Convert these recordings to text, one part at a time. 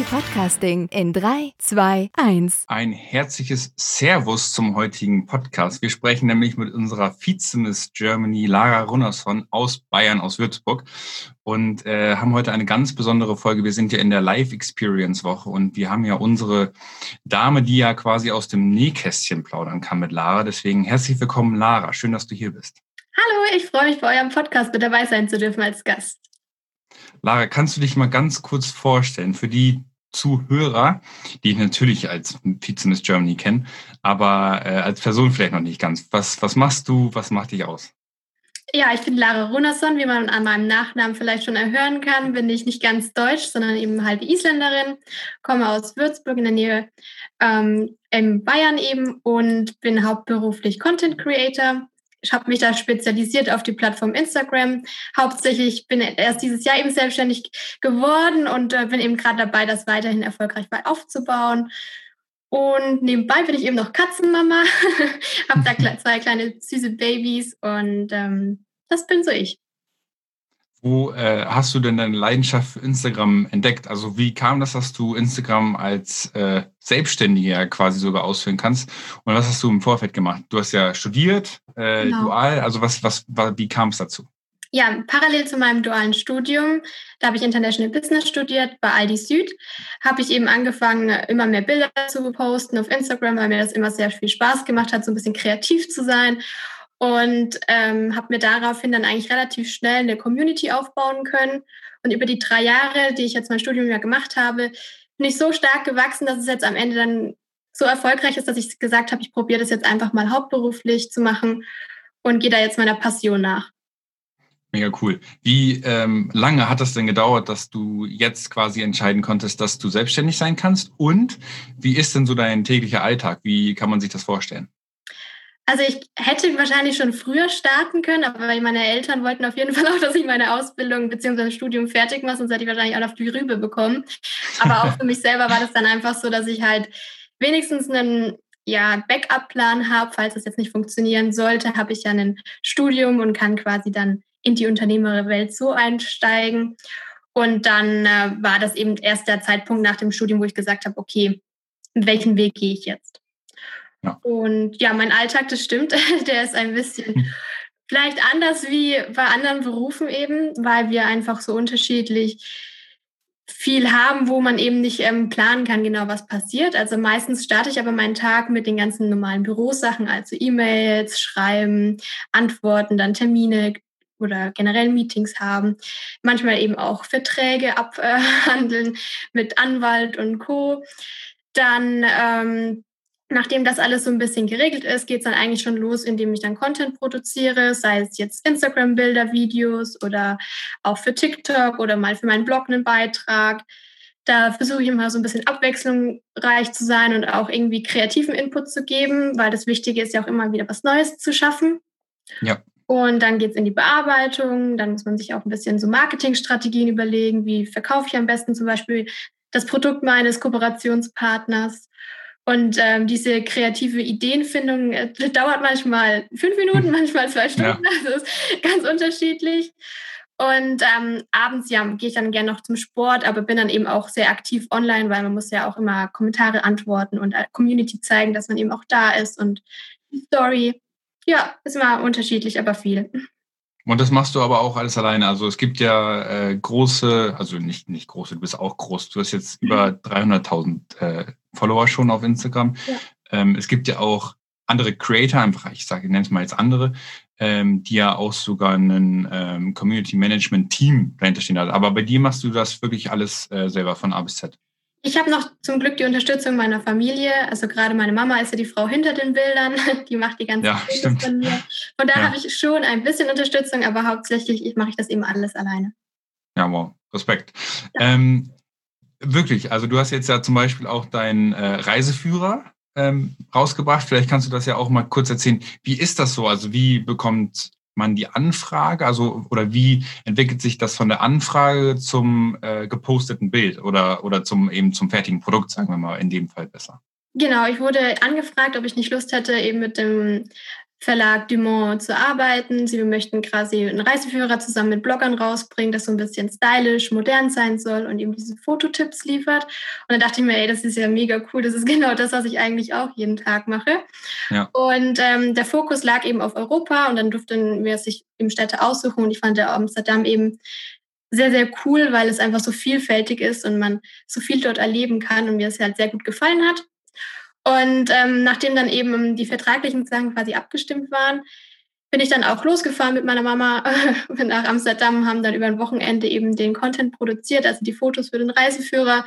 Podcasting in 3, 2, 1. Ein herzliches Servus zum heutigen Podcast. Wir sprechen nämlich mit unserer Vize-Miss Germany, Lara Runnersson aus Bayern, aus Würzburg und äh, haben heute eine ganz besondere Folge. Wir sind ja in der Live-Experience-Woche und wir haben ja unsere Dame, die ja quasi aus dem Nähkästchen plaudern kann mit Lara. Deswegen herzlich willkommen, Lara. Schön, dass du hier bist. Hallo, ich freue mich, bei eurem Podcast mit dabei sein zu dürfen als Gast. Lara, kannst du dich mal ganz kurz vorstellen für die Zuhörer, die ich natürlich als Vize-Miss Germany kenne, aber äh, als Person vielleicht noch nicht ganz. Was, was machst du, was macht dich aus? Ja, ich bin Lara Runasson, wie man an meinem Nachnamen vielleicht schon erhören kann, bin ich nicht ganz deutsch, sondern eben halbe Isländerin, komme aus Würzburg in der Nähe ähm, in Bayern eben und bin hauptberuflich Content Creator ich habe mich da spezialisiert auf die Plattform Instagram. Hauptsächlich bin erst dieses Jahr eben selbstständig geworden und äh, bin eben gerade dabei, das weiterhin erfolgreich aufzubauen. Und nebenbei bin ich eben noch Katzenmama, habe da zwei kleine süße Babys und ähm, das bin so ich. Wo äh, hast du denn deine Leidenschaft für Instagram entdeckt? Also wie kam das, dass du Instagram als äh, Selbstständiger quasi sogar ausführen kannst? Und was hast du im Vorfeld gemacht? Du hast ja studiert, äh, genau. dual. Also was, was, wie kam es dazu? Ja, parallel zu meinem dualen Studium, da habe ich International Business studiert bei Aldi Süd, habe ich eben angefangen, immer mehr Bilder zu posten auf Instagram, weil mir das immer sehr viel Spaß gemacht hat, so ein bisschen kreativ zu sein und ähm, habe mir daraufhin dann eigentlich relativ schnell eine Community aufbauen können. Und über die drei Jahre, die ich jetzt mein Studium ja gemacht habe, bin ich so stark gewachsen, dass es jetzt am Ende dann so erfolgreich ist, dass ich gesagt habe, ich probiere das jetzt einfach mal hauptberuflich zu machen und gehe da jetzt meiner Passion nach. Mega cool. Wie ähm, lange hat das denn gedauert, dass du jetzt quasi entscheiden konntest, dass du selbstständig sein kannst? Und wie ist denn so dein täglicher Alltag? Wie kann man sich das vorstellen? Also ich hätte wahrscheinlich schon früher starten können, aber meine Eltern wollten auf jeden Fall auch, dass ich meine Ausbildung bzw. Studium fertig mache, sonst hätte ich wahrscheinlich auch auf die Rübe bekommen. Aber auch für mich selber war das dann einfach so, dass ich halt wenigstens einen ja, Backup-Plan habe, falls das jetzt nicht funktionieren sollte, habe ich ja ein Studium und kann quasi dann in die Unternehmerwelt so einsteigen. Und dann äh, war das eben erst der Zeitpunkt nach dem Studium, wo ich gesagt habe, okay, welchen Weg gehe ich jetzt? Ja. Und ja, mein Alltag, das stimmt, der ist ein bisschen hm. vielleicht anders wie bei anderen Berufen eben, weil wir einfach so unterschiedlich viel haben, wo man eben nicht ähm, planen kann, genau was passiert. Also meistens starte ich aber meinen Tag mit den ganzen normalen Bürosachen, also E-Mails, Schreiben, Antworten, dann Termine oder generell Meetings haben. Manchmal eben auch Verträge abhandeln mit Anwalt und Co. Dann ähm, Nachdem das alles so ein bisschen geregelt ist, geht es dann eigentlich schon los, indem ich dann Content produziere, sei es jetzt Instagram-Bilder, Videos oder auch für TikTok oder mal für meinen Blog einen Beitrag. Da versuche ich immer so ein bisschen abwechslungsreich zu sein und auch irgendwie kreativen Input zu geben, weil das Wichtige ist ja auch immer wieder was Neues zu schaffen. Ja. Und dann geht es in die Bearbeitung, dann muss man sich auch ein bisschen so Marketingstrategien überlegen, wie verkaufe ich am besten zum Beispiel das Produkt meines Kooperationspartners. Und ähm, diese kreative Ideenfindung äh, dauert manchmal fünf Minuten, manchmal zwei Stunden. Ja. Das ist ganz unterschiedlich. Und ähm, abends ja, gehe ich dann gerne noch zum Sport, aber bin dann eben auch sehr aktiv online, weil man muss ja auch immer Kommentare antworten und äh, Community zeigen, dass man eben auch da ist und die Story. Ja, ist immer unterschiedlich, aber viel. Und das machst du aber auch alles alleine. Also es gibt ja äh, große, also nicht, nicht große, du bist auch groß. Du hast jetzt über 300.000 äh, Follower schon auf Instagram. Ja. Ähm, es gibt ja auch andere Creator, einfach, ich sage, ich nenne es mal jetzt andere, ähm, die ja auch sogar ein ähm, Community Management Team dahinter stehen hat. Aber bei dir machst du das wirklich alles äh, selber von A bis Z. Ich habe noch zum Glück die Unterstützung meiner Familie. Also gerade meine Mama ist ja die Frau hinter den Bildern. Die macht die ganzen ja, Bilder von mir. Von da ja. habe ich schon ein bisschen Unterstützung, aber hauptsächlich mache ich das eben alles alleine. Ja, wow. Respekt. Ja. Ähm, Wirklich, also du hast jetzt ja zum Beispiel auch deinen äh, Reiseführer ähm, rausgebracht. Vielleicht kannst du das ja auch mal kurz erzählen. Wie ist das so? Also wie bekommt man die Anfrage? Also oder wie entwickelt sich das von der Anfrage zum äh, geposteten Bild oder oder zum eben zum fertigen Produkt, sagen wir mal in dem Fall besser? Genau, ich wurde angefragt, ob ich nicht Lust hätte, eben mit dem Verlag Dumont zu arbeiten. Sie möchten quasi einen Reiseführer zusammen mit Bloggern rausbringen, das so ein bisschen stylisch, modern sein soll und eben diese Fototipps liefert. Und dann dachte ich mir, ey, das ist ja mega cool. Das ist genau das, was ich eigentlich auch jeden Tag mache. Ja. Und ähm, der Fokus lag eben auf Europa und dann durften wir sich eben Städte aussuchen. Und ich fand Amsterdam eben sehr, sehr cool, weil es einfach so vielfältig ist und man so viel dort erleben kann und mir es halt sehr gut gefallen hat. Und ähm, nachdem dann eben die vertraglichen Sachen quasi abgestimmt waren, bin ich dann auch losgefahren mit meiner Mama nach Amsterdam, haben dann über ein Wochenende eben den Content produziert, also die Fotos für den Reiseführer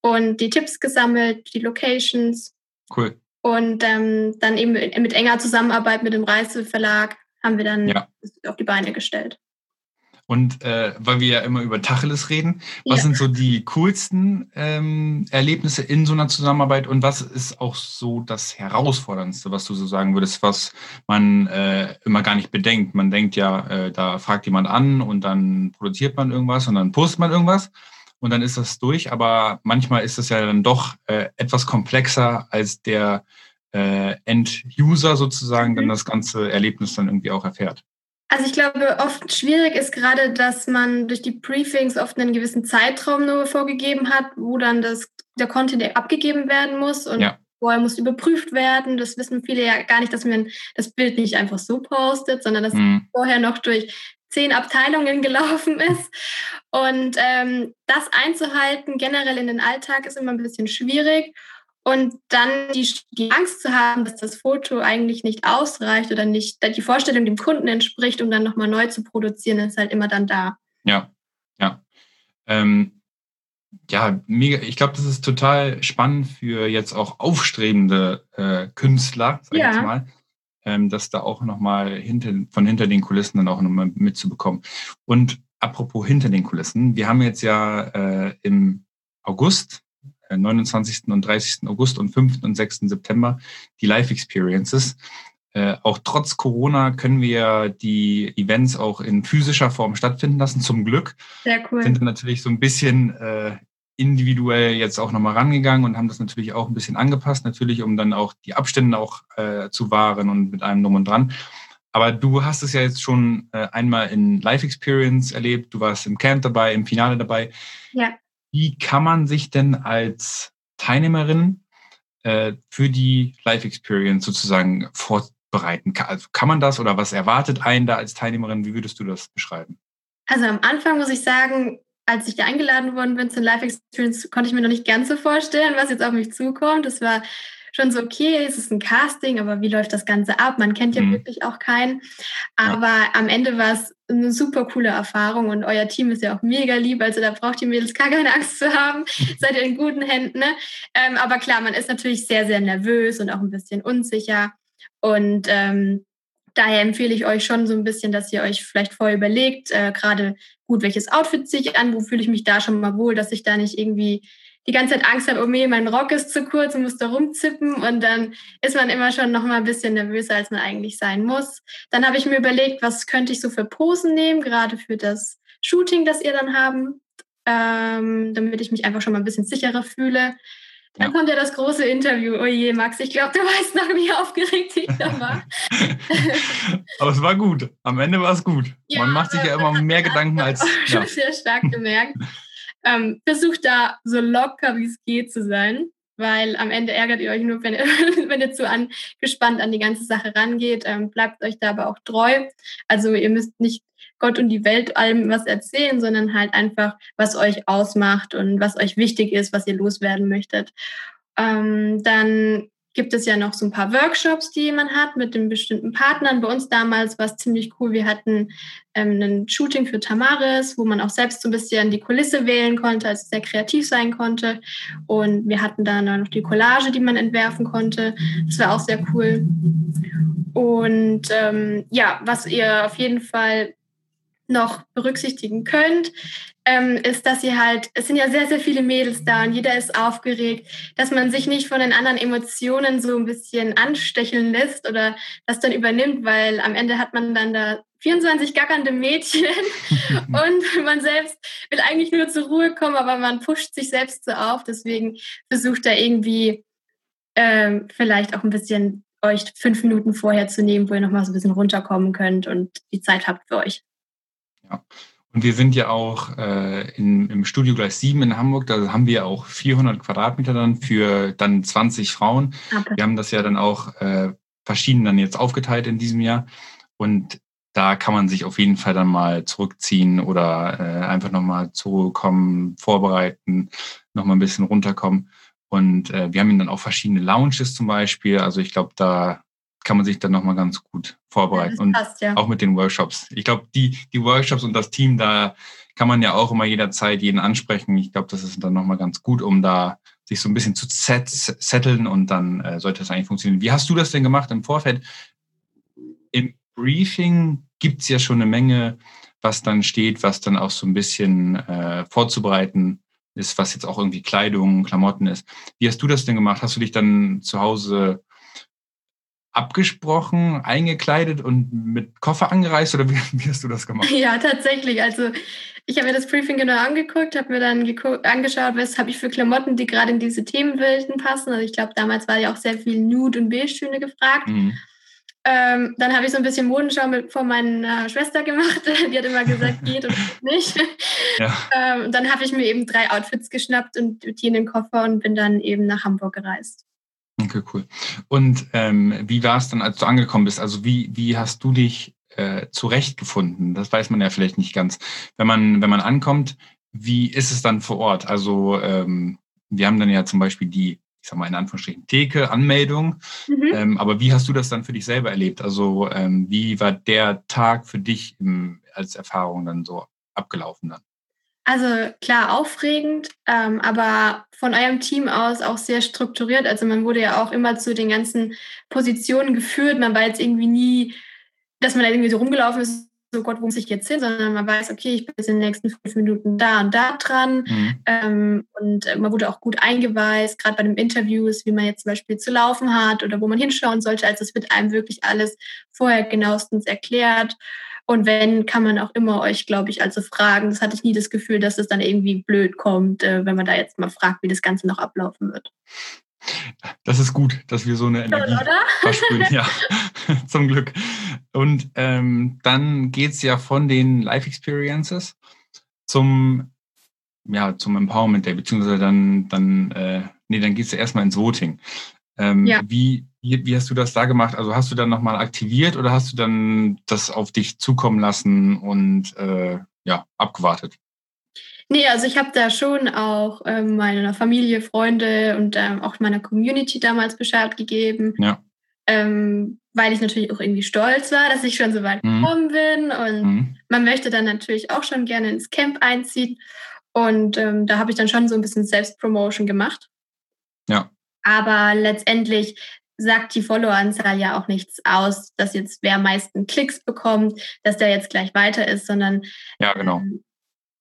und die Tipps gesammelt, die Locations. Cool. Und ähm, dann eben mit enger Zusammenarbeit mit dem Reiseverlag haben wir dann ja. auf die Beine gestellt. Und äh, weil wir ja immer über Tacheles reden, was ja. sind so die coolsten ähm, Erlebnisse in so einer Zusammenarbeit und was ist auch so das Herausforderndste, was du so sagen würdest, was man äh, immer gar nicht bedenkt? Man denkt ja, äh, da fragt jemand an und dann produziert man irgendwas und dann postet man irgendwas und dann ist das durch. Aber manchmal ist es ja dann doch äh, etwas komplexer, als der äh, End-User sozusagen mhm. dann das ganze Erlebnis dann irgendwie auch erfährt. Also ich glaube, oft schwierig ist gerade, dass man durch die Briefings oft einen gewissen Zeitraum nur vorgegeben hat, wo dann das, der Content abgegeben werden muss und ja. vorher muss überprüft werden. Das wissen viele ja gar nicht, dass man das Bild nicht einfach so postet, sondern dass mhm. vorher noch durch zehn Abteilungen gelaufen ist. Und ähm, das einzuhalten generell in den Alltag ist immer ein bisschen schwierig. Und dann die, die Angst zu haben, dass das Foto eigentlich nicht ausreicht oder nicht die Vorstellung dem Kunden entspricht, um dann nochmal neu zu produzieren, ist halt immer dann da. Ja, ja. Ähm, ja, mega. Ich glaube, das ist total spannend für jetzt auch aufstrebende äh, Künstler, sag ja. ich jetzt mal, ähm, das da auch nochmal hinter, von hinter den Kulissen dann auch nochmal mitzubekommen. Und apropos hinter den Kulissen, wir haben jetzt ja äh, im August 29. Äh, und 30. August und 5. und 6. September die Live Experiences. Äh, auch trotz Corona können wir die Events auch in physischer Form stattfinden lassen, zum Glück. Sehr cool. Sind natürlich so ein bisschen äh, individuell jetzt auch nochmal rangegangen und haben das natürlich auch ein bisschen angepasst, natürlich, um dann auch die Abstände auch äh, zu wahren und mit einem Drum und Dran. Aber du hast es ja jetzt schon äh, einmal in Live Experience erlebt, du warst im Camp dabei, im Finale dabei. Ja. Wie kann man sich denn als Teilnehmerin äh, für die Live-Experience sozusagen vorbereiten? Also kann man das oder was erwartet einen da als Teilnehmerin? Wie würdest du das beschreiben? Also am Anfang muss ich sagen, als ich da eingeladen worden bin zur Live-Experience, konnte ich mir noch nicht ganz so vorstellen, was jetzt auf mich zukommt. Das war schon so, okay, es ist ein Casting, aber wie läuft das Ganze ab? Man kennt ja mhm. wirklich auch keinen. Aber ja. am Ende war es eine super coole Erfahrung und euer Team ist ja auch mega lieb. Also da braucht ihr Mädels gar keine Angst zu haben. Seid ihr in guten Händen. Ne? Ähm, aber klar, man ist natürlich sehr, sehr nervös und auch ein bisschen unsicher. Und ähm, daher empfehle ich euch schon so ein bisschen, dass ihr euch vielleicht vorher überlegt, äh, gerade gut, welches Outfit ziehe ich an, wo fühle ich mich da schon mal wohl, dass ich da nicht irgendwie die ganze Zeit Angst habe, oh nee, mein Rock ist zu kurz und muss da rumzippen und dann ist man immer schon noch mal ein bisschen nervöser, als man eigentlich sein muss. Dann habe ich mir überlegt, was könnte ich so für Posen nehmen, gerade für das Shooting, das ihr dann haben, ähm, damit ich mich einfach schon mal ein bisschen sicherer fühle. Dann ja. kommt ja das große Interview. Oh je, Max, ich glaube, du weißt noch, wie aufgeregt ich da war. Aber es war gut. Am Ende war es gut. Ja, Man macht sich ja immer mehr Gedanken als. Ich habe sehr stark gemerkt. Ähm, versucht da so locker wie es geht zu sein, weil am Ende ärgert ihr euch nur, wenn ihr, wenn ihr zu angespannt an die ganze Sache rangeht. Ähm, bleibt euch da aber auch treu. Also ihr müsst nicht Gott und die Welt allem was erzählen, sondern halt einfach, was euch ausmacht und was euch wichtig ist, was ihr loswerden möchtet. Ähm, dann gibt es ja noch so ein paar Workshops, die man hat mit den bestimmten Partnern. Bei uns damals war es ziemlich cool. Wir hatten ähm, ein Shooting für Tamaris, wo man auch selbst so ein bisschen die Kulisse wählen konnte, also sehr kreativ sein konnte. Und wir hatten dann noch die Collage, die man entwerfen konnte. Das war auch sehr cool. Und ähm, ja, was ihr auf jeden Fall noch berücksichtigen könnt, ähm, ist, dass ihr halt, es sind ja sehr, sehr viele Mädels da und jeder ist aufgeregt, dass man sich nicht von den anderen Emotionen so ein bisschen anstecheln lässt oder das dann übernimmt, weil am Ende hat man dann da 24 gackernde Mädchen und man selbst will eigentlich nur zur Ruhe kommen, aber man pusht sich selbst so auf. Deswegen versucht da irgendwie ähm, vielleicht auch ein bisschen euch fünf Minuten vorher zu nehmen, wo ihr nochmal so ein bisschen runterkommen könnt und die Zeit habt für euch. Ja. Und wir sind ja auch äh, in, im Studio Gleis 7 in Hamburg, da haben wir auch 400 Quadratmeter dann für dann 20 Frauen. Okay. Wir haben das ja dann auch äh, verschieden dann jetzt aufgeteilt in diesem Jahr. Und da kann man sich auf jeden Fall dann mal zurückziehen oder äh, einfach nochmal zurückkommen, vorbereiten, nochmal ein bisschen runterkommen. Und äh, wir haben dann auch verschiedene Lounges zum Beispiel. Also ich glaube, da kann man sich dann nochmal ganz gut vorbereiten. Ja, und passt, ja. auch mit den Workshops. Ich glaube, die, die Workshops und das Team, da kann man ja auch immer jederzeit jeden ansprechen. Ich glaube, das ist dann nochmal ganz gut, um da sich so ein bisschen zu setteln und dann äh, sollte das eigentlich funktionieren. Wie hast du das denn gemacht im Vorfeld? Im Briefing gibt es ja schon eine Menge, was dann steht, was dann auch so ein bisschen äh, vorzubereiten ist, was jetzt auch irgendwie Kleidung, Klamotten ist. Wie hast du das denn gemacht? Hast du dich dann zu Hause abgesprochen, eingekleidet und mit Koffer angereist oder wie, wie hast du das gemacht? Ja, tatsächlich. Also ich habe mir das Briefing genau angeguckt, habe mir dann angeschaut, was habe ich für Klamotten, die gerade in diese Themenwelten passen. Also ich glaube, damals war ja auch sehr viel Nude und Beige-Töne gefragt. Mhm. Ähm, dann habe ich so ein bisschen Modenschau mit, von meiner Schwester gemacht. Die hat immer gesagt, geht oder nicht. Ja. Ähm, dann habe ich mir eben drei Outfits geschnappt und die in den Koffer und bin dann eben nach Hamburg gereist. Okay, cool. Und ähm, wie war es dann, als du angekommen bist? Also wie, wie hast du dich äh, zurechtgefunden? Das weiß man ja vielleicht nicht ganz. Wenn man, wenn man ankommt, wie ist es dann vor Ort? Also ähm, wir haben dann ja zum Beispiel die ich sag mal in Anführungsstrichen, Theke, Anmeldung. Mhm. Ähm, aber wie hast du das dann für dich selber erlebt? Also ähm, wie war der Tag für dich im, als Erfahrung dann so abgelaufen dann? Also klar, aufregend, ähm, aber von eurem Team aus auch sehr strukturiert. Also man wurde ja auch immer zu den ganzen Positionen geführt. Man war jetzt irgendwie nie, dass man da irgendwie so rumgelaufen ist so Gott, wo muss ich jetzt hin, sondern man weiß, okay, ich bin jetzt in den nächsten fünf Minuten da und da dran. Mhm. Ähm, und äh, man wurde auch gut eingeweist, gerade bei den Interviews, wie man jetzt zum Beispiel zu laufen hat oder wo man hinschauen sollte. Also es wird einem wirklich alles vorher genauestens erklärt. Und wenn, kann man auch immer euch, glaube ich, also fragen. Das hatte ich nie das Gefühl, dass es dann irgendwie blöd kommt, äh, wenn man da jetzt mal fragt, wie das Ganze noch ablaufen wird. Das ist gut, dass wir so eine Energie oder? versprühen. Ja, zum Glück. Und ähm, dann geht es ja von den Life Experiences zum, ja, zum Empowerment Day, beziehungsweise dann, dann äh, nee, dann geht es ja erstmal ins Voting. Ähm, ja. wie, wie, wie, hast du das da gemacht? Also hast du dann nochmal aktiviert oder hast du dann das auf dich zukommen lassen und äh, ja, abgewartet? Nee, also ich habe da schon auch ähm, meiner Familie, Freunde und ähm, auch meiner Community damals Bescheid gegeben. Ja. Ähm, weil ich natürlich auch irgendwie stolz war, dass ich schon so weit mhm. gekommen bin. Und mhm. man möchte dann natürlich auch schon gerne ins Camp einziehen. Und ähm, da habe ich dann schon so ein bisschen Selbstpromotion gemacht. Ja. Aber letztendlich sagt die Followeranzahl ja auch nichts aus, dass jetzt wer am meisten Klicks bekommt, dass der jetzt gleich weiter ist, sondern ja, genau. Ähm,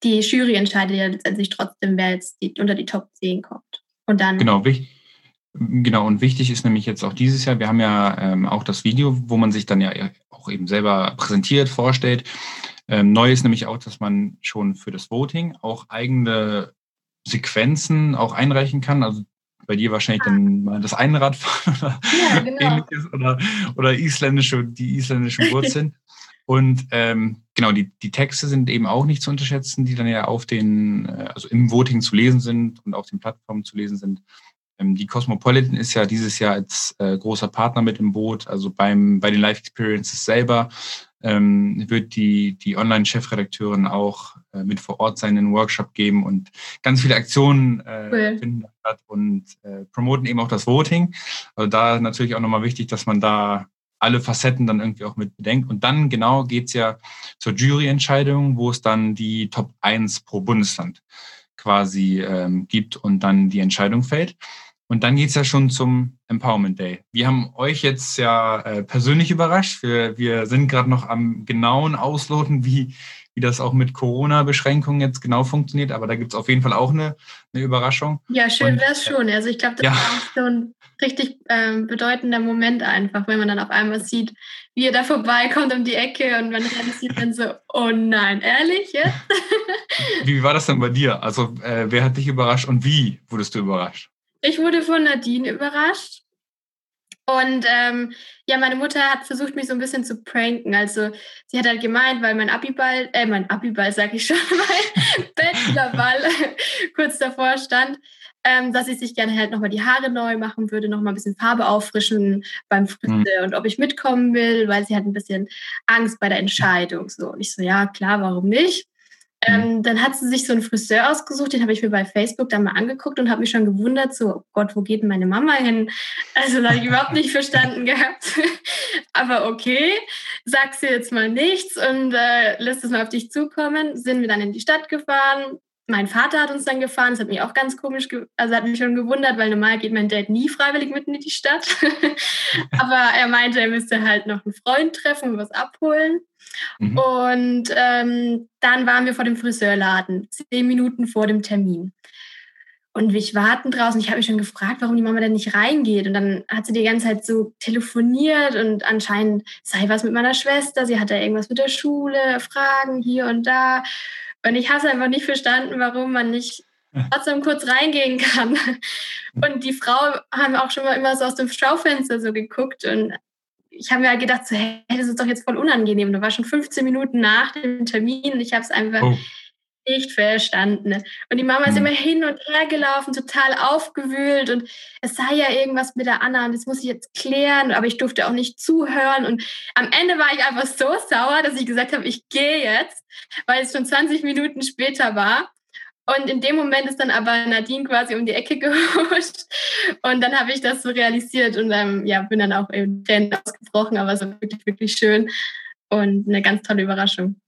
die Jury entscheidet ja letztendlich trotzdem, wer jetzt die, unter die Top 10 kommt. Und dann. Genau, wichtig. Genau, und wichtig ist nämlich jetzt auch dieses Jahr, wir haben ja ähm, auch das Video, wo man sich dann ja auch eben selber präsentiert, vorstellt. Ähm, neu ist nämlich auch, dass man schon für das Voting auch eigene Sequenzen auch einreichen kann. Also bei dir wahrscheinlich ah. dann mal das Einradfahren oder ja, genau. ähnliches oder, oder isländische, die isländischen Wurzeln. Und ähm, genau, die, die Texte sind eben auch nicht zu unterschätzen, die dann ja auf den, äh, also im Voting zu lesen sind und auf den Plattformen zu lesen sind. Ähm, die Cosmopolitan ist ja dieses Jahr als äh, großer Partner mit im Boot. Also beim, bei den Live Experiences selber ähm, wird die, die Online-Chefredakteurin auch äh, mit vor Ort sein, einen Workshop geben und ganz viele Aktionen äh, cool. finden statt und äh, promoten eben auch das Voting. Also da natürlich auch nochmal wichtig, dass man da alle Facetten dann irgendwie auch mit bedenkt. Und dann genau geht's ja zur Juryentscheidung, wo es dann die Top 1 pro Bundesland quasi ähm, gibt und dann die Entscheidung fällt. Und dann geht's ja schon zum Empowerment Day. Wir haben euch jetzt ja äh, persönlich überrascht. Wir, wir sind gerade noch am genauen Ausloten, wie, wie das auch mit Corona-Beschränkungen jetzt genau funktioniert, aber da gibt es auf jeden Fall auch eine, eine Überraschung. Ja, schön wäre es schon. Also ich glaube, das ja. ist auch so ein richtig ähm, bedeutender Moment einfach, wenn man dann auf einmal sieht, wie er da vorbeikommt um die Ecke und man realisiert dann so, oh nein, ehrlich jetzt? wie war das denn bei dir? Also äh, wer hat dich überrascht und wie wurdest du überrascht? Ich wurde von Nadine überrascht. Und ähm, ja, meine Mutter hat versucht, mich so ein bisschen zu pranken. Also sie hat halt gemeint, weil mein Abiball, äh, mein Abiball, sag ich schon, mein Bachelorball kurz davor stand, ähm, dass ich sich gerne halt nochmal die Haare neu machen würde, nochmal ein bisschen Farbe auffrischen beim Friseur mhm. und ob ich mitkommen will, weil sie hat ein bisschen Angst bei der Entscheidung. So, und ich so, ja, klar, warum nicht? Mhm. Ähm, dann hat sie sich so einen Friseur ausgesucht, den habe ich mir bei Facebook dann mal angeguckt und habe mich schon gewundert, so, oh Gott, wo geht denn meine Mama hin? Also da habe ich überhaupt nicht verstanden gehabt. Aber okay, sagst du jetzt mal nichts und äh, lässt es mal auf dich zukommen. Sind wir dann in die Stadt gefahren. Mein Vater hat uns dann gefahren, das hat mich auch ganz komisch, also hat mich schon gewundert, weil normal geht mein Dad nie freiwillig mitten in die Stadt. Aber er meinte, er müsste halt noch einen Freund treffen und was abholen. Mhm. Und ähm, dann waren wir vor dem Friseurladen, zehn Minuten vor dem Termin. Und ich warten draußen. Ich habe mich schon gefragt, warum die Mama denn nicht reingeht. Und dann hat sie die ganze Zeit so telefoniert und anscheinend sei was mit meiner Schwester. Sie hatte irgendwas mit der Schule, Fragen hier und da. Und ich habe es einfach nicht verstanden, warum man nicht trotzdem kurz reingehen kann. Und die Frau haben auch schon mal immer so aus dem Schaufenster so geguckt und ich habe mir halt gedacht, so, hey, das ist doch jetzt voll unangenehm. Du warst schon 15 Minuten nach dem Termin ich habe es einfach oh. Nicht verstanden. Und die Mama ist hm. immer hin und her gelaufen, total aufgewühlt und es sei ja irgendwas mit der Anna und das muss ich jetzt klären, aber ich durfte auch nicht zuhören. Und am Ende war ich einfach so sauer, dass ich gesagt habe, ich gehe jetzt, weil es schon 20 Minuten später war. Und in dem Moment ist dann aber Nadine quasi um die Ecke gehuscht. Und dann habe ich das so realisiert und ähm, ja, bin dann auch eben Tränen ausgebrochen, aber es war wirklich, wirklich schön und eine ganz tolle Überraschung.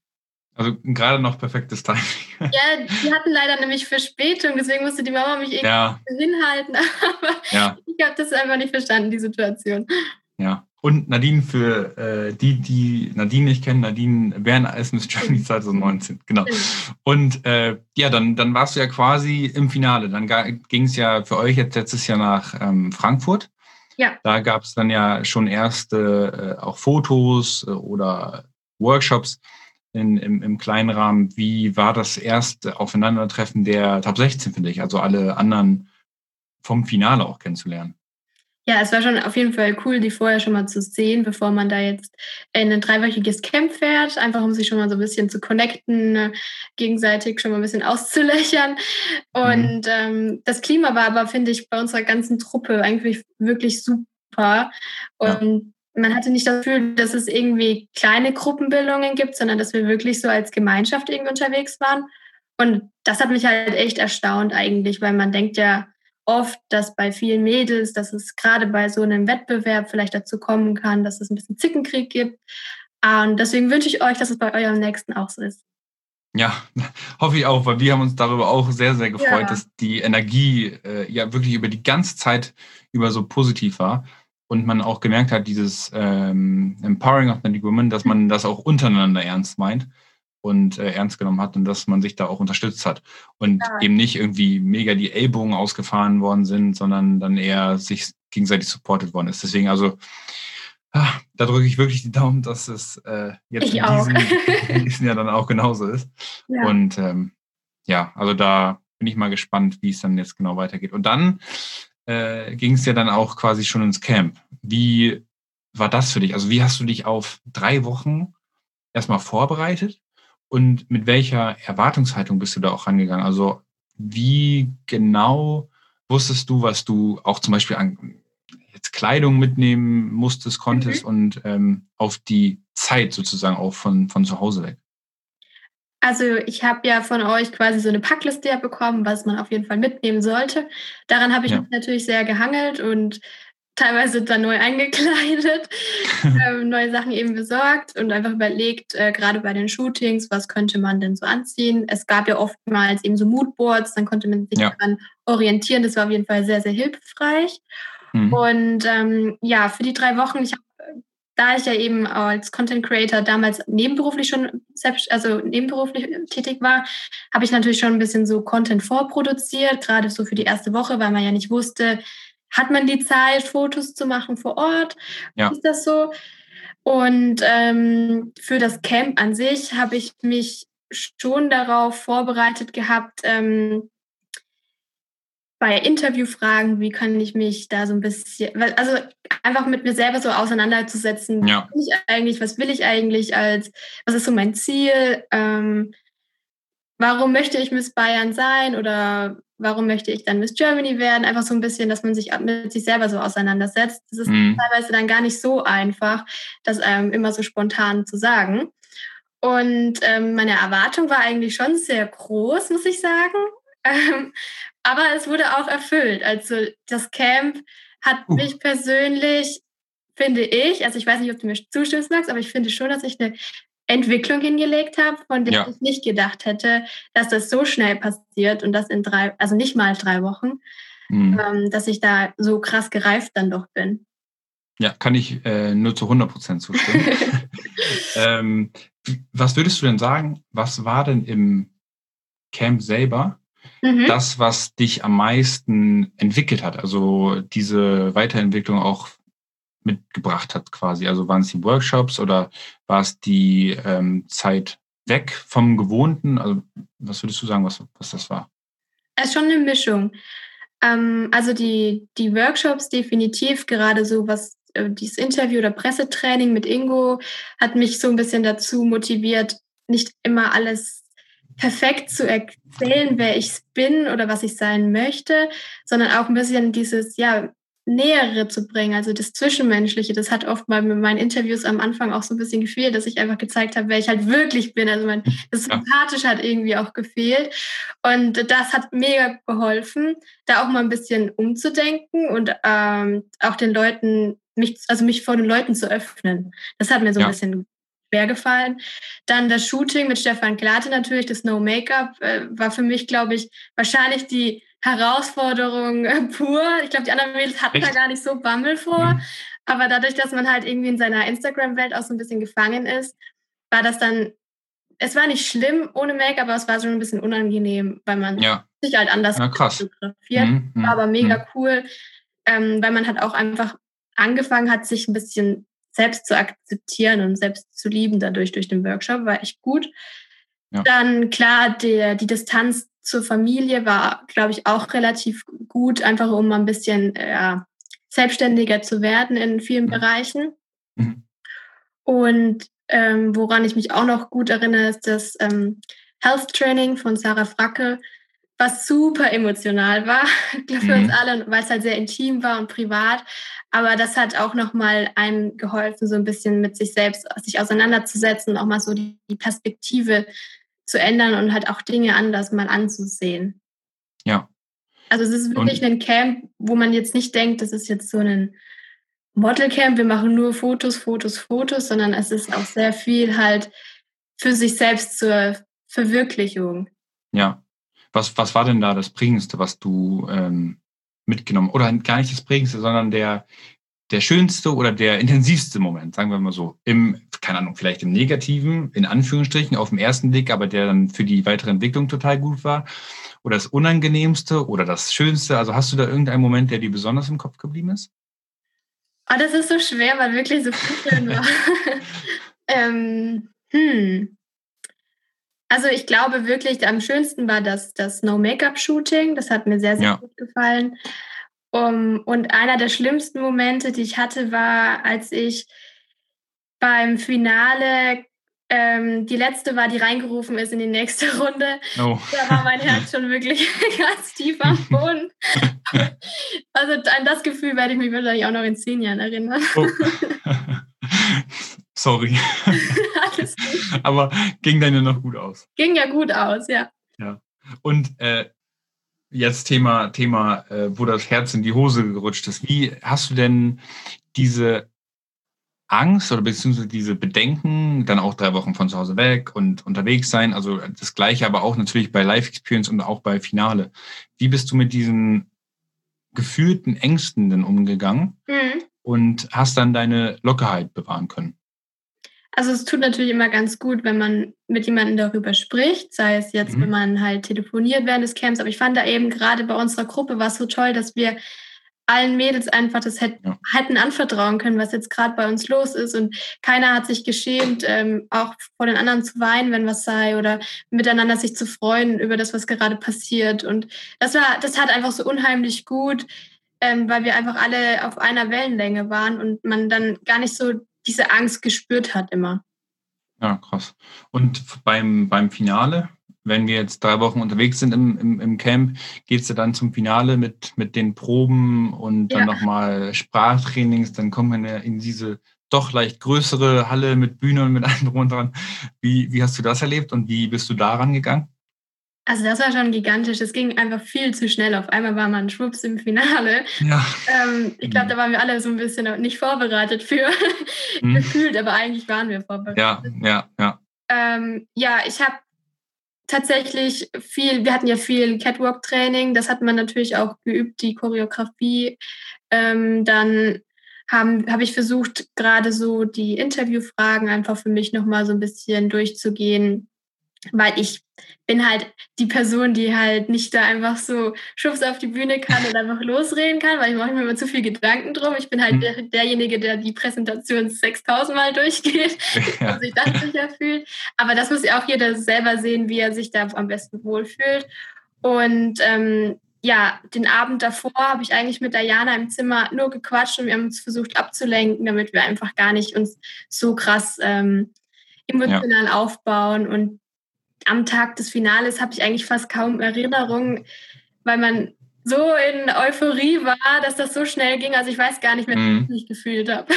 Also gerade noch perfektes Timing. Ja, die hatten leider nämlich Verspätung, deswegen musste die Mama mich irgendwie ja. hinhalten. Aber ja. ich habe das einfach nicht verstanden, die Situation. Ja. Und Nadine, für äh, die, die Nadine nicht kennen, Nadine Bern als Miss Germany 2019, genau. Und äh, ja, dann, dann warst du ja quasi im Finale. Dann ging es ja für euch jetzt letztes Jahr nach ähm, Frankfurt. Ja. Da gab es dann ja schon erste äh, auch Fotos äh, oder Workshops in, im, im kleinen Rahmen. Wie war das erste Aufeinandertreffen der Top 16, finde ich? Also alle anderen vom Finale auch kennenzulernen. Ja, es war schon auf jeden Fall cool, die vorher schon mal zu sehen, bevor man da jetzt in ein dreiwöchiges Camp fährt, einfach um sich schon mal so ein bisschen zu connecten, ne, gegenseitig schon mal ein bisschen auszulöchern. Und mhm. ähm, das Klima war aber, finde ich, bei unserer ganzen Truppe eigentlich wirklich super. Und ja. Man hatte nicht das Gefühl, dass es irgendwie kleine Gruppenbildungen gibt, sondern dass wir wirklich so als Gemeinschaft irgendwie unterwegs waren. Und das hat mich halt echt erstaunt eigentlich, weil man denkt ja, oft, dass bei vielen Mädels, dass es gerade bei so einem Wettbewerb vielleicht dazu kommen kann, dass es ein bisschen Zickenkrieg gibt. Und deswegen wünsche ich euch, dass es bei eurem nächsten auch so ist. Ja, hoffe ich auch, weil wir haben uns darüber auch sehr, sehr gefreut, ja. dass die Energie äh, ja wirklich über die ganze Zeit über so positiv war und man auch gemerkt hat, dieses ähm, Empowering of the Women, dass man das auch untereinander ernst meint und äh, ernst genommen hat und dass man sich da auch unterstützt hat und ja. eben nicht irgendwie mega die Ellbogen ausgefahren worden sind, sondern dann eher sich gegenseitig supportet worden ist. Deswegen also, ah, da drücke ich wirklich die Daumen, dass es äh, jetzt in diesem, in diesem, Jahr dann auch genauso ist. Ja. Und ähm, ja, also da bin ich mal gespannt, wie es dann jetzt genau weitergeht. Und dann äh, ging es ja dann auch quasi schon ins Camp. Wie war das für dich? Also wie hast du dich auf drei Wochen erstmal vorbereitet? Und mit welcher Erwartungshaltung bist du da auch rangegangen? Also wie genau wusstest du, was du auch zum Beispiel an jetzt Kleidung mitnehmen musstest, konntest mhm. und ähm, auf die Zeit sozusagen auch von, von zu Hause weg? Also ich habe ja von euch quasi so eine Packliste bekommen, was man auf jeden Fall mitnehmen sollte. Daran habe ich ja. mich natürlich sehr gehangelt und teilweise dann neu eingekleidet, ähm, neue Sachen eben besorgt und einfach überlegt, äh, gerade bei den Shootings, was könnte man denn so anziehen. Es gab ja oftmals eben so Moodboards, dann konnte man sich ja. daran orientieren. Das war auf jeden Fall sehr, sehr hilfreich. Mhm. Und ähm, ja, für die drei Wochen, ich habe da ich ja eben als Content Creator damals nebenberuflich schon, also nebenberuflich tätig war, habe ich natürlich schon ein bisschen so Content vorproduziert, gerade so für die erste Woche, weil man ja nicht wusste, hat man die Zeit, Fotos zu machen vor Ort? Ja. Ist das so? Und ähm, für das Camp an sich habe ich mich schon darauf vorbereitet gehabt, ähm, bei Interviewfragen, wie kann ich mich da so ein bisschen, also einfach mit mir selber so auseinanderzusetzen. Ja. Was will ich eigentlich, was will ich eigentlich als, was ist so mein Ziel? Ähm, warum möchte ich Miss Bayern sein oder warum möchte ich dann Miss Germany werden? Einfach so ein bisschen, dass man sich mit sich selber so auseinandersetzt. Das ist mhm. teilweise dann gar nicht so einfach, das ähm, immer so spontan zu sagen. Und ähm, meine Erwartung war eigentlich schon sehr groß, muss ich sagen. Ähm, aber es wurde auch erfüllt. Also das Camp hat uh. mich persönlich, finde ich, also ich weiß nicht, ob du mir zustimmst, Max, aber ich finde schon, dass ich eine Entwicklung hingelegt habe, von der ja. ich nicht gedacht hätte, dass das so schnell passiert und das in drei, also nicht mal drei Wochen, mhm. ähm, dass ich da so krass gereift dann doch bin. Ja, kann ich äh, nur zu 100 Prozent zustimmen. ähm, was würdest du denn sagen, was war denn im Camp selber mhm. das, was dich am meisten entwickelt hat? Also diese Weiterentwicklung auch mitgebracht hat quasi. Also waren es die Workshops oder war es die ähm, Zeit weg vom Gewohnten? Also was würdest du sagen, was, was das war? Es ist schon eine Mischung. Ähm, also die, die Workshops definitiv, gerade so was äh, dieses Interview oder Pressetraining mit Ingo hat mich so ein bisschen dazu motiviert, nicht immer alles perfekt zu erzählen, wer ich bin oder was ich sein möchte, sondern auch ein bisschen dieses, ja, Nähere zu bringen, also das Zwischenmenschliche. Das hat oft mal mit meinen Interviews am Anfang auch so ein bisschen gefehlt, dass ich einfach gezeigt habe, wer ich halt wirklich bin. Also mein, das Sympathische hat irgendwie auch gefehlt. Und das hat mega geholfen, da auch mal ein bisschen umzudenken und ähm, auch den Leuten, mich, also mich vor den Leuten zu öffnen. Das hat mir so ja. ein bisschen schwer gefallen. Dann das Shooting mit Stefan Glate natürlich, das No Make-up, äh, war für mich, glaube ich, wahrscheinlich die Herausforderung äh, pur. Ich glaube, die anderen Mädels hatten Echt? da gar nicht so Bammel vor. Mhm. Aber dadurch, dass man halt irgendwie in seiner Instagram-Welt auch so ein bisschen gefangen ist, war das dann, es war nicht schlimm ohne Make-up, aber es war schon ein bisschen unangenehm, weil man ja. sich halt anders ja, fotografiert. Mhm, war aber mega mhm. cool, ähm, weil man halt auch einfach angefangen hat, sich ein bisschen selbst zu akzeptieren und selbst zu lieben dadurch durch den Workshop, war echt gut. Ja. Dann klar, der, die Distanz zur Familie war, glaube ich, auch relativ gut, einfach um ein bisschen äh, selbstständiger zu werden in vielen mhm. Bereichen. Mhm. Und ähm, woran ich mich auch noch gut erinnere, ist das ähm, Health Training von Sarah Fracke, was super emotional war für mhm. uns alle, weil es halt sehr intim war und privat. Aber das hat auch nochmal einem geholfen, so ein bisschen mit sich selbst sich auseinanderzusetzen, auch mal so die Perspektive zu ändern und halt auch Dinge anders mal anzusehen. Ja. Also es ist wirklich und ein Camp, wo man jetzt nicht denkt, das ist jetzt so ein Modelcamp, wir machen nur Fotos, Fotos, Fotos, sondern es ist auch sehr viel halt für sich selbst zur Verwirklichung. Ja. Was, was war denn da das Prägendste, was du ähm, mitgenommen? Oder gar nicht das Prägendste, sondern der, der schönste oder der intensivste Moment, sagen wir mal so, im, keine Ahnung, vielleicht im Negativen, in Anführungsstrichen, auf den ersten Blick, aber der dann für die weitere Entwicklung total gut war? Oder das Unangenehmste oder das Schönste? Also hast du da irgendeinen Moment, der dir besonders im Kopf geblieben ist? Oh, das ist so schwer, weil wirklich so viel schön war. ähm, hm. Also ich glaube wirklich, am schönsten war das, das No-Make-up-Shooting. Das hat mir sehr, sehr ja. gut gefallen. Um, und einer der schlimmsten Momente, die ich hatte, war, als ich beim Finale, ähm, die letzte war, die reingerufen ist in die nächste Runde. Oh. Da war mein Herz schon wirklich ganz tief am Boden. also an das Gefühl werde ich mich wahrscheinlich auch noch in zehn Jahren erinnern. Oh. Sorry. Aber ging dann ja noch gut aus. Ging ja gut aus, ja. Ja. Und äh, jetzt Thema, Thema, äh, wo das Herz in die Hose gerutscht ist. Wie hast du denn diese Angst oder beziehungsweise diese Bedenken, dann auch drei Wochen von zu Hause weg und unterwegs sein, also das gleiche aber auch natürlich bei Live Experience und auch bei Finale. Wie bist du mit diesen gefühlten Ängsten denn umgegangen? Mhm. und hast dann deine Lockerheit bewahren können? Also es tut natürlich immer ganz gut, wenn man mit jemandem darüber spricht, sei es jetzt, mhm. wenn man halt telefoniert während des Camps. Aber ich fand da eben gerade bei unserer Gruppe war es so toll, dass wir allen Mädels einfach das hätten, ja. anvertrauen können, was jetzt gerade bei uns los ist. Und keiner hat sich geschämt, ähm, auch vor den anderen zu weinen, wenn was sei, oder miteinander sich zu freuen über das, was gerade passiert. Und das war, das hat einfach so unheimlich gut, ähm, weil wir einfach alle auf einer Wellenlänge waren und man dann gar nicht so diese Angst gespürt hat immer. Ja, krass. Und beim, beim Finale, wenn wir jetzt drei Wochen unterwegs sind im, im, im Camp, geht es ja dann zum Finale mit, mit den Proben und dann ja. nochmal Sprachtrainings. Dann kommen wir in diese doch leicht größere Halle mit Bühne und mit allem drum und dran. Wie, wie hast du das erlebt und wie bist du da rangegangen? Also das war schon gigantisch. Es ging einfach viel zu schnell. Auf einmal war man schwupps im Finale. Ja. Ähm, ich glaube, da waren wir alle so ein bisschen nicht vorbereitet für mhm. gefühlt, aber eigentlich waren wir vorbereitet. Ja, ja, ja. Ähm, ja, ich habe tatsächlich viel, wir hatten ja viel Catwalk-Training, das hat man natürlich auch geübt, die Choreografie. Ähm, dann habe hab ich versucht, gerade so die Interviewfragen einfach für mich nochmal so ein bisschen durchzugehen weil ich bin halt die Person, die halt nicht da einfach so schubs auf die Bühne kann und einfach losreden kann, weil ich mache mir immer zu viel Gedanken drum. Ich bin halt mhm. der, derjenige, der die Präsentation 6000 Mal durchgeht ja. und sich dann sicher fühlt. Aber das muss ja auch jeder selber sehen, wie er sich da am besten wohlfühlt. Und ähm, ja, den Abend davor habe ich eigentlich mit Diana im Zimmer nur gequatscht und wir haben uns versucht abzulenken, damit wir einfach gar nicht uns so krass ähm, emotional ja. aufbauen und am Tag des Finales habe ich eigentlich fast kaum Erinnerungen, weil man so in Euphorie war, dass das so schnell ging. Also ich weiß gar nicht mehr, wie ich mich gefühlt habe.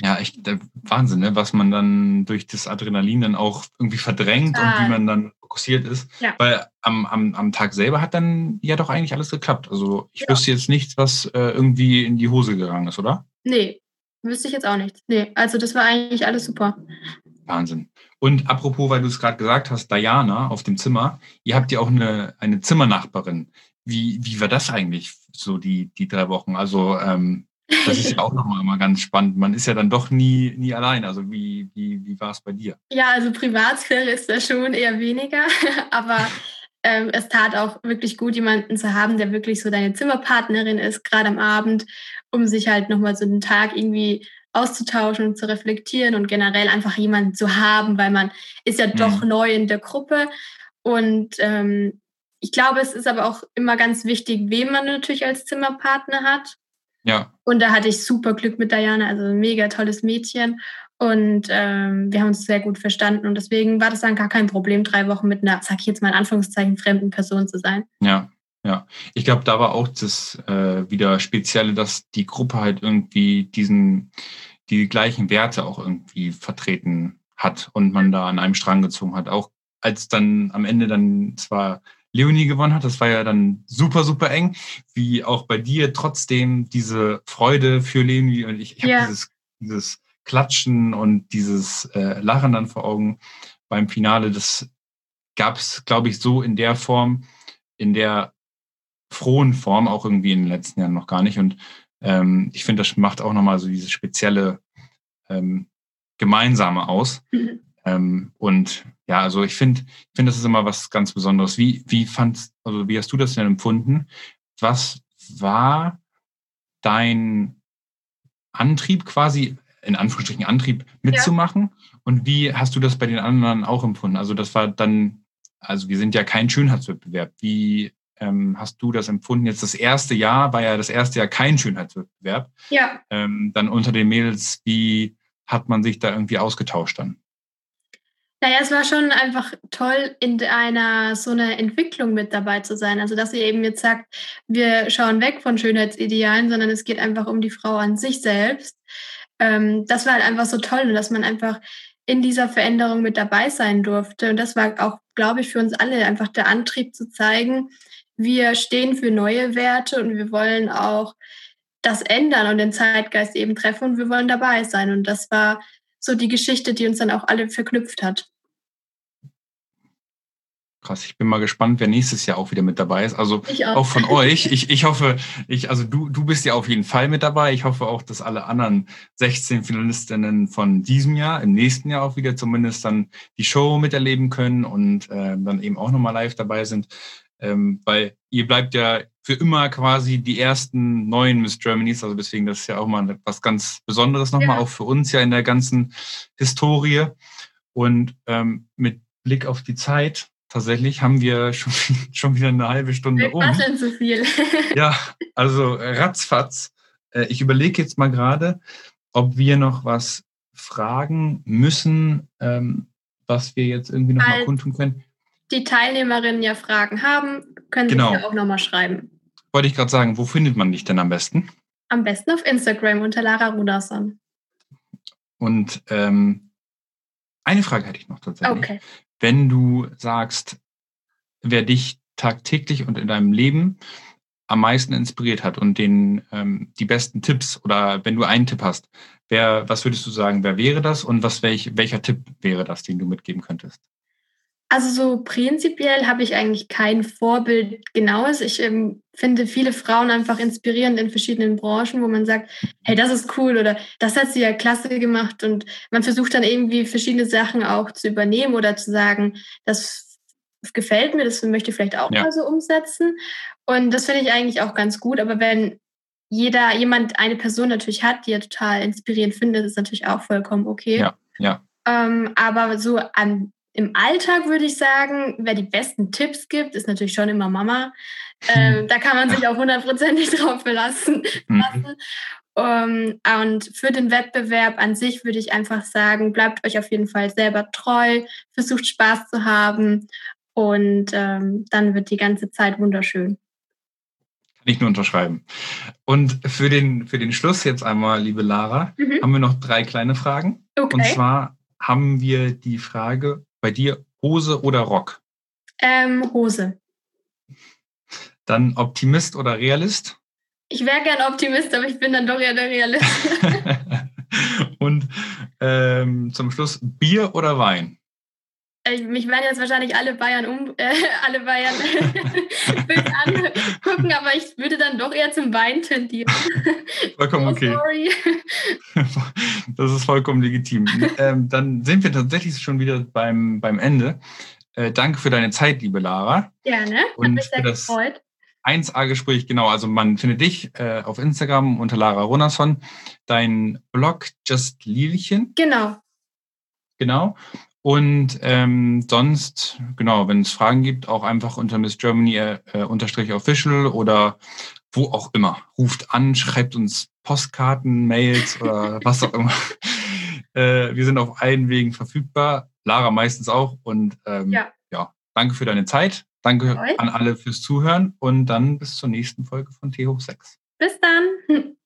Ja, echt der Wahnsinn, ne? was man dann durch das Adrenalin dann auch irgendwie verdrängt ah. und wie man dann fokussiert ist. Ja. Weil am, am, am Tag selber hat dann ja doch eigentlich alles geklappt. Also ich ja. wüsste jetzt nichts, was äh, irgendwie in die Hose gegangen ist, oder? Nee, wüsste ich jetzt auch nicht. Nee, also das war eigentlich alles super. Wahnsinn. Und apropos, weil du es gerade gesagt hast, Diana auf dem Zimmer, ihr habt ja auch eine, eine Zimmernachbarin. Wie, wie war das eigentlich, so die, die drei Wochen? Also ähm, das ist ja auch nochmal immer ganz spannend. Man ist ja dann doch nie, nie allein. Also wie, wie, wie war es bei dir? Ja, also Privatsphäre ist da schon eher weniger, aber ähm, es tat auch wirklich gut, jemanden zu haben, der wirklich so deine Zimmerpartnerin ist, gerade am Abend, um sich halt nochmal so einen Tag irgendwie auszutauschen und zu reflektieren und generell einfach jemanden zu haben, weil man ist ja mhm. doch neu in der Gruppe. Und ähm, ich glaube, es ist aber auch immer ganz wichtig, wen man natürlich als Zimmerpartner hat. Ja. Und da hatte ich super Glück mit Diana, also ein mega tolles Mädchen. Und ähm, wir haben uns sehr gut verstanden. Und deswegen war das dann gar kein Problem, drei Wochen mit einer, sag ich jetzt mal in Anführungszeichen, fremden Person zu sein. Ja, ja. Ich glaube, da war auch das äh, wieder Spezielle, dass die Gruppe halt irgendwie diesen, die gleichen Werte auch irgendwie vertreten hat und man da an einem Strang gezogen hat. Auch als dann am Ende dann zwar Leonie gewonnen hat, das war ja dann super, super eng, wie auch bei dir trotzdem diese Freude für Leonie und ich, ich habe ja. dieses, dieses Klatschen und dieses äh, Lachen dann vor Augen beim Finale. Das gab es, glaube ich, so in der Form, in der frohen Form auch irgendwie in den letzten Jahren noch gar nicht. Und ähm, ich finde, das macht auch nochmal so dieses spezielle ähm, Gemeinsame aus. Mhm. Ähm, und ja, also ich finde, ich finde, das ist immer was ganz Besonderes. Wie, wie fandst, also wie hast du das denn empfunden? Was war dein Antrieb quasi, in Anführungsstrichen Antrieb mitzumachen? Ja. Und wie hast du das bei den anderen auch empfunden? Also das war dann, also wir sind ja kein Schönheitswettbewerb. Wie ähm, hast du das empfunden? Jetzt das erste Jahr war ja das erste Jahr kein Schönheitswettbewerb. Ja. Ähm, dann unter den Mädels, wie hat man sich da irgendwie ausgetauscht dann? Naja, es war schon einfach toll, in einer so einer Entwicklung mit dabei zu sein. Also, dass ihr eben jetzt sagt, wir schauen weg von Schönheitsidealen, sondern es geht einfach um die Frau an sich selbst. Ähm, das war halt einfach so toll, dass man einfach in dieser Veränderung mit dabei sein durfte. Und das war auch, glaube ich, für uns alle einfach der Antrieb zu zeigen, wir stehen für neue Werte und wir wollen auch das ändern und den Zeitgeist eben treffen und wir wollen dabei sein. Und das war so die Geschichte, die uns dann auch alle verknüpft hat. Krass, ich bin mal gespannt, wer nächstes Jahr auch wieder mit dabei ist. Also auch. auch. von euch. Ich, ich hoffe, ich, also du, du bist ja auf jeden Fall mit dabei. Ich hoffe auch, dass alle anderen 16 Finalistinnen von diesem Jahr, im nächsten Jahr auch wieder zumindest dann die Show miterleben können und äh, dann eben auch nochmal live dabei sind. Ähm, weil ihr bleibt ja für immer quasi die ersten neuen Miss Germanys. Also deswegen, das ist ja auch mal was ganz Besonderes nochmal, ja. auch für uns ja in der ganzen Historie. Und ähm, mit Blick auf die Zeit tatsächlich haben wir schon, schon wieder eine halbe Stunde um. So viel? ja, also ratzfatz. Äh, ich überlege jetzt mal gerade, ob wir noch was fragen müssen, ähm, was wir jetzt irgendwie noch mal kundtun können. Die Teilnehmerinnen ja Fragen haben, können genau. sie ja auch noch mal schreiben. Wollte ich gerade sagen, wo findet man dich denn am besten? Am besten auf Instagram unter Lara Ruderson. Und ähm, eine Frage hätte ich noch tatsächlich. Okay wenn du sagst, wer dich tagtäglich und in deinem Leben am meisten inspiriert hat und den ähm, die besten Tipps oder wenn du einen Tipp hast, wer, was würdest du sagen, wer wäre das und was welch, welcher Tipp wäre das, den du mitgeben könntest? Also so prinzipiell habe ich eigentlich kein Vorbild genaues. Ich ähm, finde viele Frauen einfach inspirierend in verschiedenen Branchen, wo man sagt, hey, das ist cool oder das hat sie ja klasse gemacht und man versucht dann irgendwie verschiedene Sachen auch zu übernehmen oder zu sagen, das gefällt mir, das möchte ich vielleicht auch ja. mal so umsetzen. Und das finde ich eigentlich auch ganz gut. Aber wenn jeder, jemand eine Person natürlich hat, die er total inspirierend findet, ist natürlich auch vollkommen okay. Ja, ja. Ähm, aber so an im Alltag würde ich sagen, wer die besten Tipps gibt, ist natürlich schon immer Mama. Ähm, da kann man sich auch hundertprozentig drauf verlassen. Mhm. Um, ähm, und für den Wettbewerb an sich würde ich einfach sagen, bleibt euch auf jeden Fall selber treu, versucht Spaß zu haben und ähm, dann wird die ganze Zeit wunderschön. Kann ich nur unterschreiben. Und für den, für den Schluss jetzt einmal, liebe Lara, mhm. haben wir noch drei kleine Fragen. Okay. Und zwar haben wir die Frage, bei dir Hose oder Rock? Ähm, Hose. Dann Optimist oder Realist? Ich wäre gern Optimist, aber ich bin dann doch eher der Realist. Und ähm, zum Schluss Bier oder Wein? Äh, mich werden jetzt wahrscheinlich alle Bayern um, äh, alle Bayern angucken, aber ich würde dann doch eher zum Wein tendieren. Vollkommen oh, okay. Sorry. Das ist vollkommen legitim. Ähm, dann sind wir tatsächlich schon wieder beim, beim Ende. Äh, danke für deine Zeit, liebe Lara. Gerne. Und mich sehr das gefreut. 1A-Gespräch, genau. Also man findet dich äh, auf Instagram unter Lara Runasson. Dein Blog Just Lilchen. Genau. Genau. Und ähm, sonst, genau, wenn es Fragen gibt, auch einfach unter Miss Germany äh, unterstrich official oder wo auch immer. Ruft an, schreibt uns Postkarten, Mails oder was auch immer. Äh, wir sind auf allen Wegen verfügbar. Lara meistens auch. Und ähm, ja. ja, danke für deine Zeit. Danke an alle fürs Zuhören und dann bis zur nächsten Folge von T hoch 6. Bis dann.